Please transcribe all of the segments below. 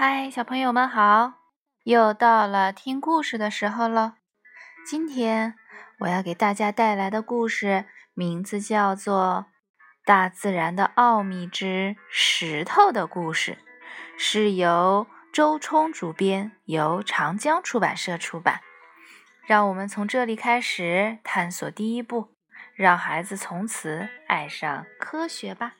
嗨，小朋友们好！又到了听故事的时候了。今天我要给大家带来的故事名字叫做《大自然的奥秘之石头的故事》，是由周冲主编，由长江出版社出版。让我们从这里开始探索第一步，让孩子从此爱上科学吧。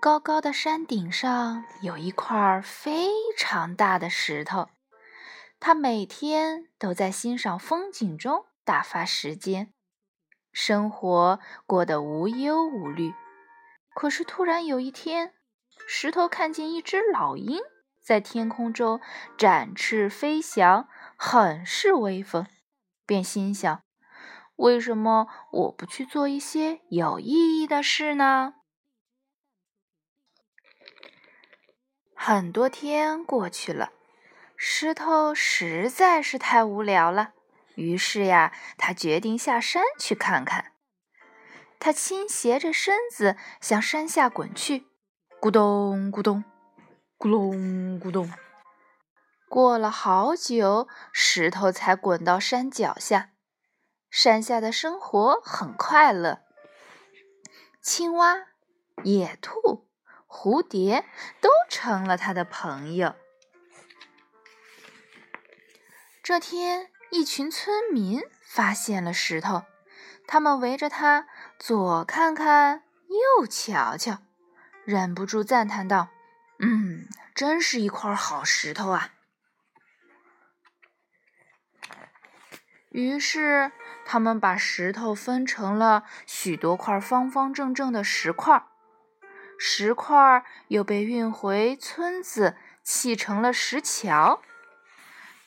高高的山顶上有一块非常大的石头，他每天都在欣赏风景中打发时间，生活过得无忧无虑。可是突然有一天，石头看见一只老鹰在天空中展翅飞翔，很是威风，便心想：为什么我不去做一些有意义的事呢？很多天过去了，石头实在是太无聊了。于是呀，他决定下山去看看。他倾斜着身子向山下滚去，咕咚咕咚，咕隆咕咚。过了好久，石头才滚到山脚下。山下的生活很快乐，青蛙、野兔。蝴蝶都成了他的朋友。这天，一群村民发现了石头，他们围着它左看看，右瞧瞧，忍不住赞叹道：“嗯，真是一块好石头啊！”于是，他们把石头分成了许多块方方正正的石块儿。石块又被运回村子，砌成了石桥。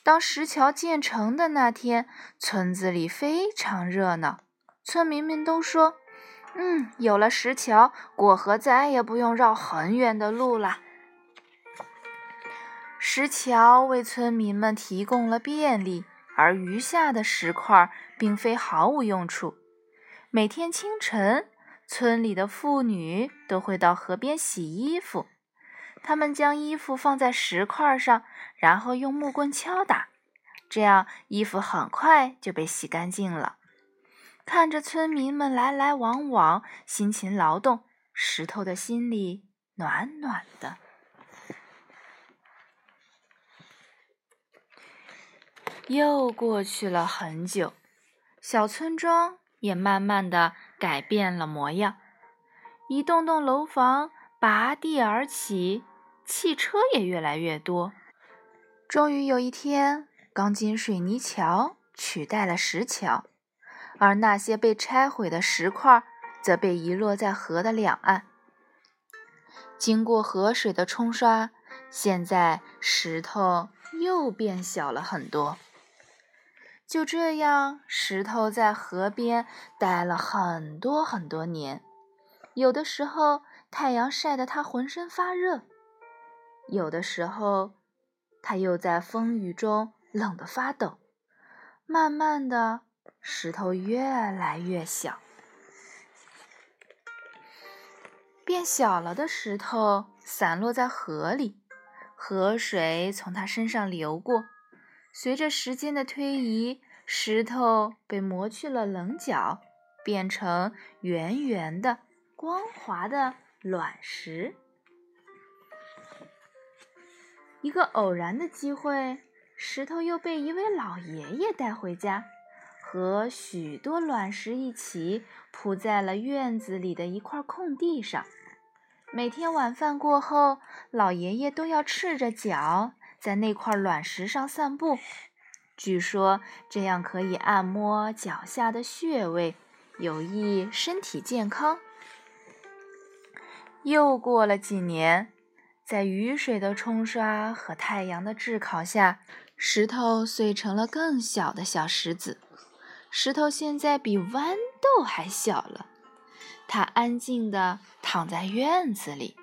当石桥建成的那天，村子里非常热闹。村民们都说：“嗯，有了石桥，过河再也不用绕很远的路了。”石桥为村民们提供了便利，而余下的石块并非毫无用处。每天清晨。村里的妇女都会到河边洗衣服，她们将衣服放在石块上，然后用木棍敲打，这样衣服很快就被洗干净了。看着村民们来来往往、辛勤劳动，石头的心里暖暖的。又过去了很久，小村庄。也慢慢的改变了模样，一栋栋楼房拔地而起，汽车也越来越多。终于有一天，钢筋水泥桥取代了石桥，而那些被拆毁的石块则被遗落在河的两岸。经过河水的冲刷，现在石头又变小了很多。就这样，石头在河边待了很多很多年。有的时候，太阳晒得它浑身发热；有的时候，它又在风雨中冷得发抖。慢慢的，石头越来越小。变小了的石头散落在河里，河水从它身上流过。随着时间的推移，石头被磨去了棱角，变成圆圆的、光滑的卵石。一个偶然的机会，石头又被一位老爷爷带回家，和许多卵石一起铺在了院子里的一块空地上。每天晚饭过后，老爷爷都要赤着脚。在那块卵石上散步，据说这样可以按摩脚下的穴位，有益身体健康。又过了几年，在雨水的冲刷和太阳的炙烤下，石头碎成了更小的小石子。石头现在比豌豆还小了，它安静地躺在院子里。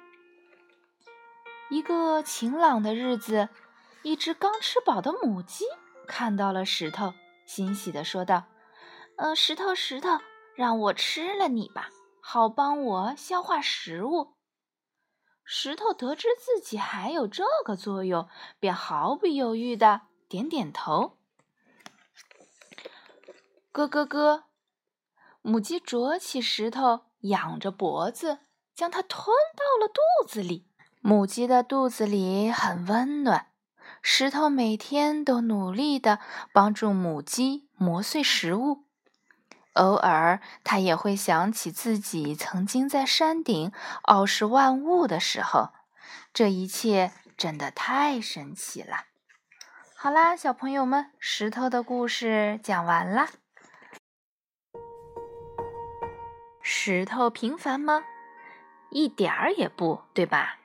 一个晴朗的日子。一只刚吃饱的母鸡看到了石头，欣喜地说道：“呃，石头，石头，让我吃了你吧，好帮我消化食物。”石头得知自己还有这个作用，便毫不犹豫地点点头。咯咯咯，母鸡啄起石头，仰着脖子将它吞到了肚子里。母鸡的肚子里很温暖，石头每天都努力地帮助母鸡磨碎食物。偶尔，他也会想起自己曾经在山顶傲视万物的时候。这一切真的太神奇了！好啦，小朋友们，石头的故事讲完啦。石头平凡吗？一点儿也不，对吧？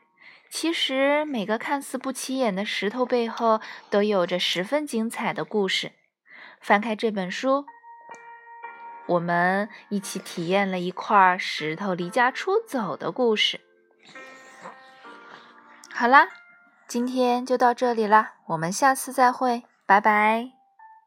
其实，每个看似不起眼的石头背后，都有着十分精彩的故事。翻开这本书。我们一起体验了一块石头离家出走的故事。好啦，今天就到这里啦，我们下次再会，拜拜。